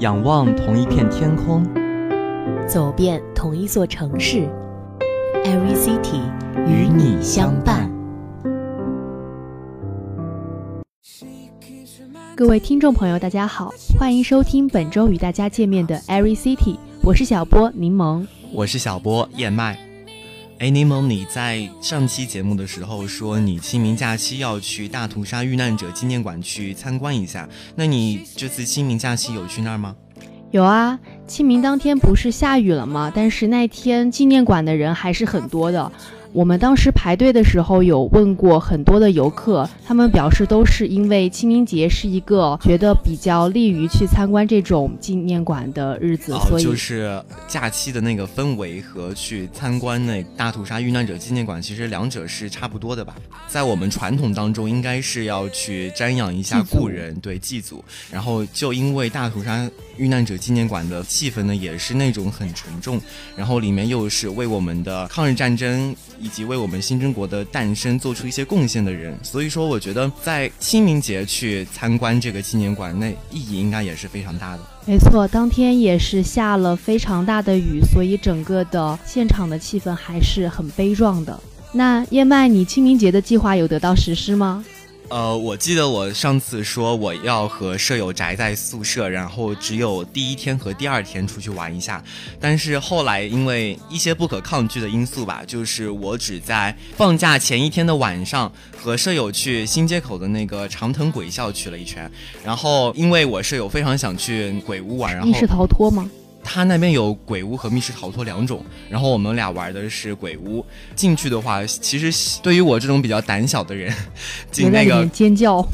仰望同一片天空，走遍同一座城市，Every City 与你相伴。各位听众朋友，大家好，欢迎收听本周与大家见面的 Every City，我是小波柠檬，我是小波燕麦。哎，柠檬，你在上期节目的时候说你清明假期要去大屠杀遇难者纪念馆去参观一下，那你这次清明假期有去那儿吗？有啊，清明当天不是下雨了吗？但是那天纪念馆的人还是很多的。我们当时排队的时候，有问过很多的游客，他们表示都是因为清明节是一个觉得比较利于去参观这种纪念馆的日子，所以就是假期的那个氛围和去参观那大屠杀遇难者纪念馆，其实两者是差不多的吧？在我们传统当中，应该是要去瞻仰一下故人，对祭祖。然后就因为大屠杀遇难者纪念馆的气氛呢，也是那种很沉重，然后里面又是为我们的抗日战争。以及为我们新中国的诞生做出一些贡献的人，所以说我觉得在清明节去参观这个纪念馆，那意义应该也是非常大的。没错，当天也是下了非常大的雨，所以整个的现场的气氛还是很悲壮的。那燕麦，你清明节的计划有得到实施吗？呃，我记得我上次说我要和舍友宅在宿舍，然后只有第一天和第二天出去玩一下。但是后来因为一些不可抗拒的因素吧，就是我只在放假前一天的晚上和舍友去新街口的那个长藤鬼校去了一圈。然后因为我舍友非常想去鬼屋玩，然后密室逃脱吗？他那边有鬼屋和密室逃脱两种，然后我们俩玩的是鬼屋。进去的话，其实对于我这种比较胆小的人，进那个尖叫。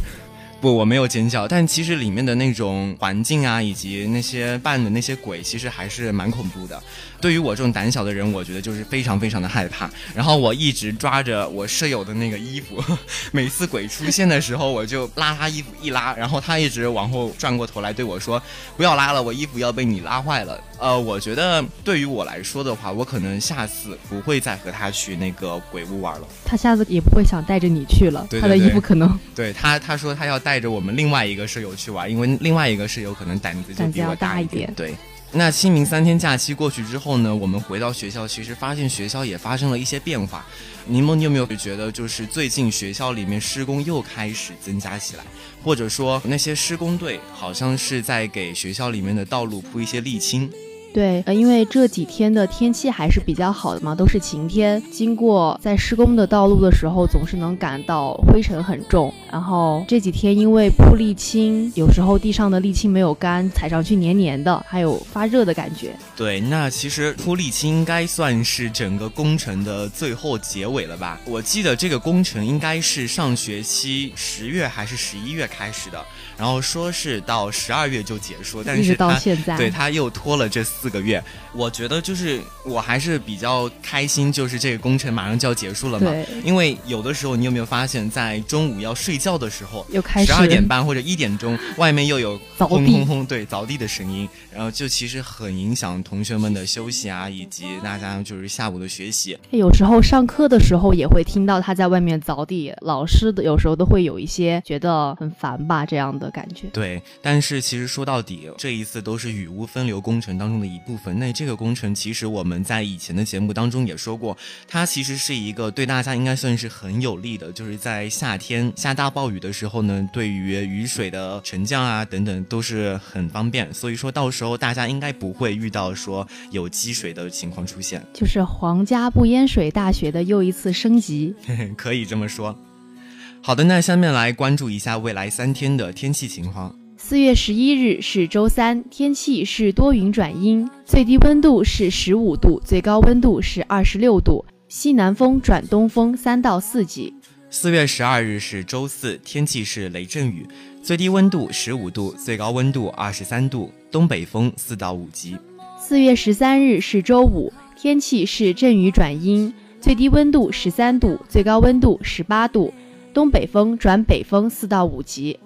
不，我没有尖叫，但其实里面的那种环境啊，以及那些扮的那些鬼，其实还是蛮恐怖的。对于我这种胆小的人，我觉得就是非常非常的害怕。然后我一直抓着我舍友的那个衣服，每次鬼出现的时候，我就拉他衣服一拉，然后他一直往后转过头来对我说：“不要拉了，我衣服要被你拉坏了。”呃，我觉得对于我来说的话，我可能下次不会再和他去那个鬼屋玩了。他下次也不会想带着你去了，他的衣服可能对他他说他要带着我们另外一个舍友去玩，因为另外一个舍友可能胆子就比我大一点。对。那清明三天假期过去之后呢，我们回到学校，其实发现学校也发生了一些变化。柠檬，你有没有觉得，就是最近学校里面施工又开始增加起来，或者说那些施工队好像是在给学校里面的道路铺一些沥青？对，呃，因为这几天的天气还是比较好的嘛，都是晴天。经过在施工的道路的时候，总是能感到灰尘很重。然后这几天因为铺沥青，有时候地上的沥青没有干，踩上去黏黏的，还有发热的感觉。对，那其实铺沥青应该算是整个工程的最后结尾了吧？我记得这个工程应该是上学期十月还是十一月开始的。然后说是到十二月就结束，但是到现在，对他又拖了这四个月。我觉得就是我还是比较开心，就是这个工程马上就要结束了嘛。因为有的时候你有没有发现，在中午要睡觉的时候，又开始十二点半或者一点钟，外面又有轰轰轰，对凿地的声音，然后就其实很影响同学们的休息啊，以及大家就是下午的学习。有时候上课的时候也会听到他在外面凿地，老师的有时候都会有一些觉得很烦吧这样的。感觉对，但是其实说到底，这一次都是雨污分流工程当中的一部分。那这个工程其实我们在以前的节目当中也说过，它其实是一个对大家应该算是很有利的，就是在夏天下大暴雨的时候呢，对于雨水的沉降啊等等都是很方便。所以说到时候大家应该不会遇到说有积水的情况出现，就是皇家不淹水大学的又一次升级，可以这么说。好的，那下面来关注一下未来三天的天气情况。四月十一日是周三，天气是多云转阴，最低温度是十五度，最高温度是二十六度，西南风转东风三到四级。四月十二日是周四，天气是雷阵雨，最低温度十五度，最高温度二十三度，东北风四到五级。四月十三日是周五，天气是阵雨转阴，最低温度十三度，最高温度十八度。东北风转北风四到五级。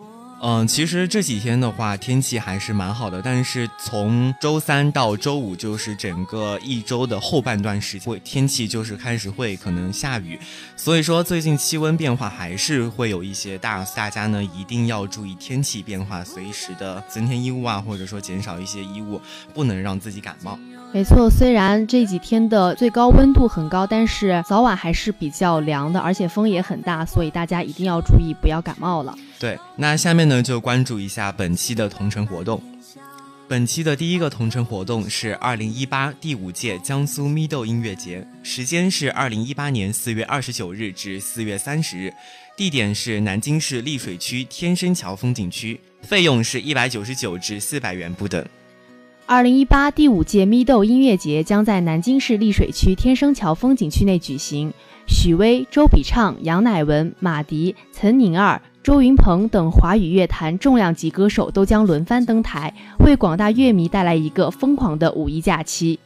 嗯，其实这几天的话，天气还是蛮好的。但是从周三到周五，就是整个一周的后半段时间，会天气就是开始会可能下雨。所以说，最近气温变化还是会有一些大，大家呢一定要注意天气变化，随时的增添衣物啊，或者说减少一些衣物，不能让自己感冒。没错，虽然这几天的最高温度很高，但是早晚还是比较凉的，而且风也很大，所以大家一定要注意，不要感冒了。对，那下面呢就关注一下本期的同城活动。本期的第一个同城活动是二零一八第五届江苏咪豆音乐节，时间是二零一八年四月二十九日至四月三十日，地点是南京市溧水区天生桥风景区，费用是一百九十九至四百元不等。二零一八第五届咪豆音乐节将在南京市溧水区天生桥风景区内举行。许巍、周笔畅、杨乃文、马迪、岑宁儿、周云鹏等华语乐坛重量级歌手都将轮番登台，为广大乐迷带来一个疯狂的五一假期。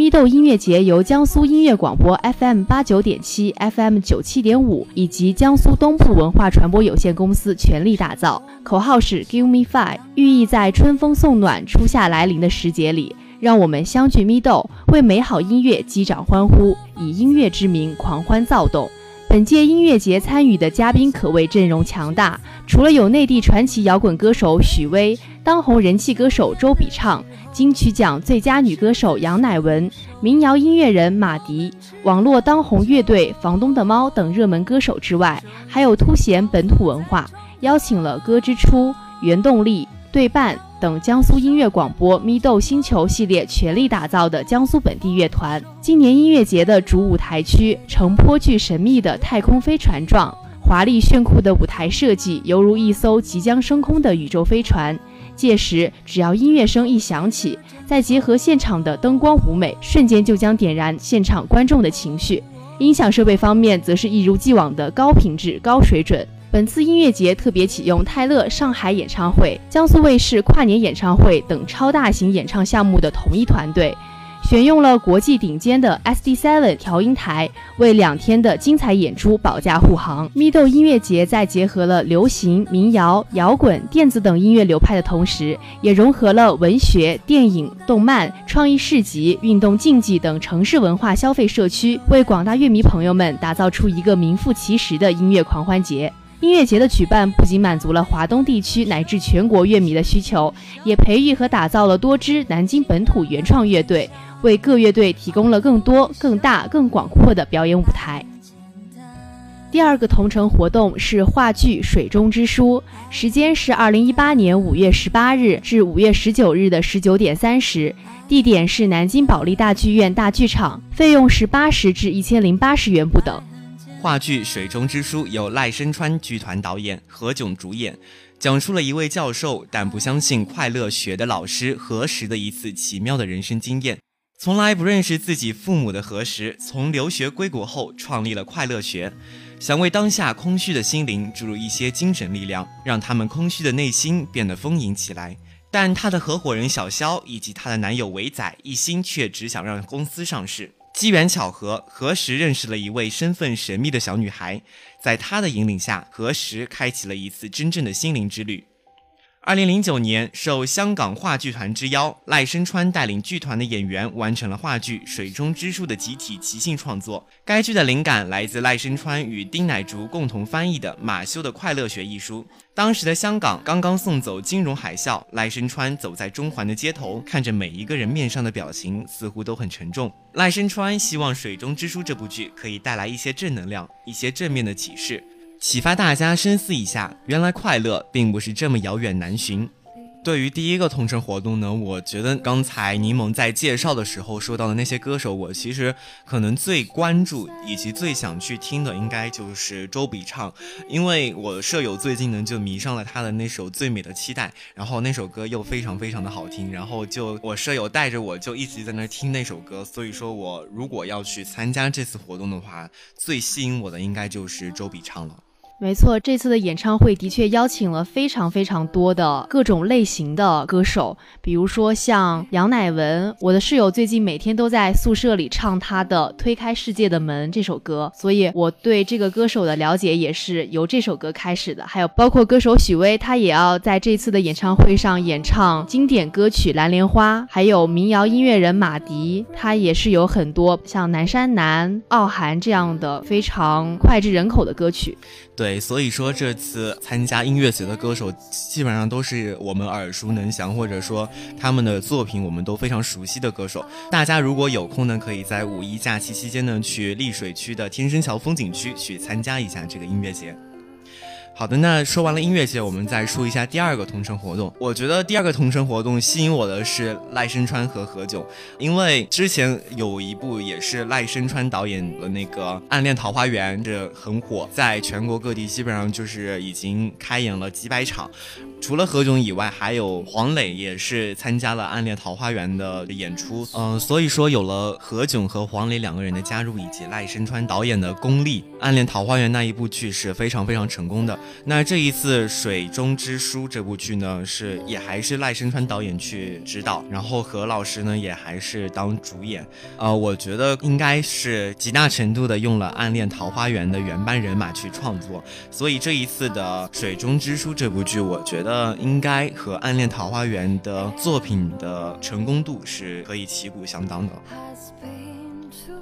咪豆音乐节由江苏音乐广播 FM 八九点七、FM 九七点五以及江苏东部文化传播有限公司全力打造，口号是 Give me five，寓意在春风送暖、初夏来临的时节里，让我们相聚咪豆，为美好音乐击掌欢呼，以音乐之名狂欢躁动。本届音乐节参与的嘉宾可谓阵容强大，除了有内地传奇摇滚歌手许巍、当红人气歌手周笔畅。金曲奖最佳女歌手杨乃文、民谣音乐人马迪、网络当红乐队房东的猫等热门歌手之外，还有凸显本土文化，邀请了歌之初、原动力、对半等江苏音乐广播咪豆星球系列全力打造的江苏本地乐团。今年音乐节的主舞台区呈颇具神秘的太空飞船状，华丽炫酷的舞台设计犹如一艘即将升空的宇宙飞船。届时，只要音乐声一响起，再结合现场的灯光舞美，瞬间就将点燃现场观众的情绪。音响设备方面，则是一如既往的高品质、高水准。本次音乐节特别启用泰勒上海演唱会、江苏卫视跨年演唱会等超大型演唱项目的同一团队。选用了国际顶尖的 SD7 调音台，为两天的精彩演出保驾护航。咪豆音乐节在结合了流行、民谣、摇滚、电子等音乐流派的同时，也融合了文学、电影、动漫、创意市集、运动竞技等城市文化消费社区，为广大乐迷朋友们打造出一个名副其实的音乐狂欢节。音乐节的举办不仅满足了华东地区乃至全国乐迷的需求，也培育和打造了多支南京本土原创乐队。为各乐队提供了更多、更大、更广阔的表演舞台。第二个同城活动是话剧《水中之书》，时间是二零一八年五月十八日至五月十九日的十九点三十，地点是南京保利大剧院大剧场，费用是八十至一千零八十元不等。话剧《水中之书》由赖声川剧团导演，何炅主演，讲述了一位教授但不相信快乐学的老师何时的一次奇妙的人生经验。从来不认识自己父母的何时，从留学归国后创立了快乐学，想为当下空虚的心灵注入一些精神力量，让他们空虚的内心变得丰盈起来。但他的合伙人小肖以及他的男友伟仔一心却只想让公司上市。机缘巧合，何时认识了一位身份神秘的小女孩，在她的引领下，何时开启了一次真正的心灵之旅。二零零九年，受香港话剧团之邀，赖声川带领剧团的演员完成了话剧《水中之书》的集体即兴创作。该剧的灵感来自赖声川与丁乃竺共同翻译的马修的《快乐学》一书。当时的香港刚刚送走金融海啸，赖声川走在中环的街头，看着每一个人面上的表情似乎都很沉重。赖声川希望《水中之书》这部剧可以带来一些正能量，一些正面的启示。启发大家深思一下，原来快乐并不是这么遥远难寻。对于第一个同城活动呢，我觉得刚才柠檬在介绍的时候说到的那些歌手，我其实可能最关注以及最想去听的，应该就是周笔畅，因为我舍友最近呢就迷上了他的那首《最美的期待》，然后那首歌又非常非常的好听，然后就我舍友带着我就一直在那听那首歌，所以说我如果要去参加这次活动的话，最吸引我的应该就是周笔畅了。没错，这次的演唱会的确邀请了非常非常多的各种类型的歌手，比如说像杨乃文，我的室友最近每天都在宿舍里唱他的《推开世界的门》这首歌，所以我对这个歌手的了解也是由这首歌开始的。还有包括歌手许巍，他也要在这次的演唱会上演唱经典歌曲《蓝莲花》，还有民谣音乐人马迪，他也是有很多像南山南、傲寒这样的非常脍炙人口的歌曲。对，所以说这次参加音乐节的歌手基本上都是我们耳熟能详，或者说他们的作品我们都非常熟悉的歌手。大家如果有空呢，可以在五一假期期间呢，去丽水区的天生桥风景区去参加一下这个音乐节。好的，那说完了音乐节，我们再说一下第二个同城活动。我觉得第二个同城活动吸引我的是赖声川和何炅，因为之前有一部也是赖声川导演的那个《暗恋桃花源》，这很火，在全国各地基本上就是已经开演了几百场。除了何炅以外，还有黄磊也是参加了《暗恋桃花源》的演出。嗯，所以说有了何炅和黄磊两个人的加入，以及赖声川导演的功力，《暗恋桃花源》那一部剧是非常非常成功的。那这一次《水中之书》这部剧呢，是也还是赖声川导演去指导，然后何老师呢也还是当主演。呃，我觉得应该是极大程度的用了《暗恋桃花源》的原班人马去创作，所以这一次的《水中之书》这部剧，我觉得。应该和《暗恋桃花源》的作品的成功度是可以旗鼓相当的。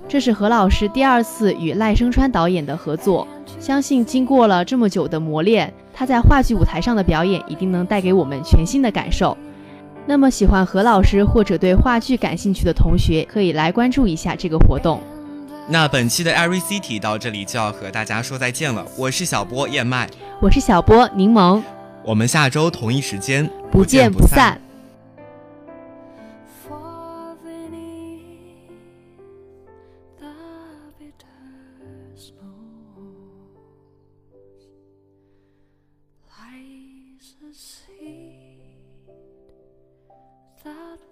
这是何老师第二次与赖声川导演的合作，相信经过了这么久的磨练，他在话剧舞台上的表演一定能带给我们全新的感受。那么，喜欢何老师或者对话剧感兴趣的同学，可以来关注一下这个活动。那本期的 Every City 到这里就要和大家说再见了。我是小波燕麦，我是小波柠檬。我们下周同一时间不见不散。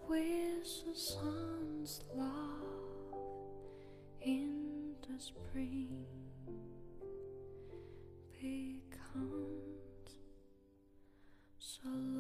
With the sun's love in the spring becomes so.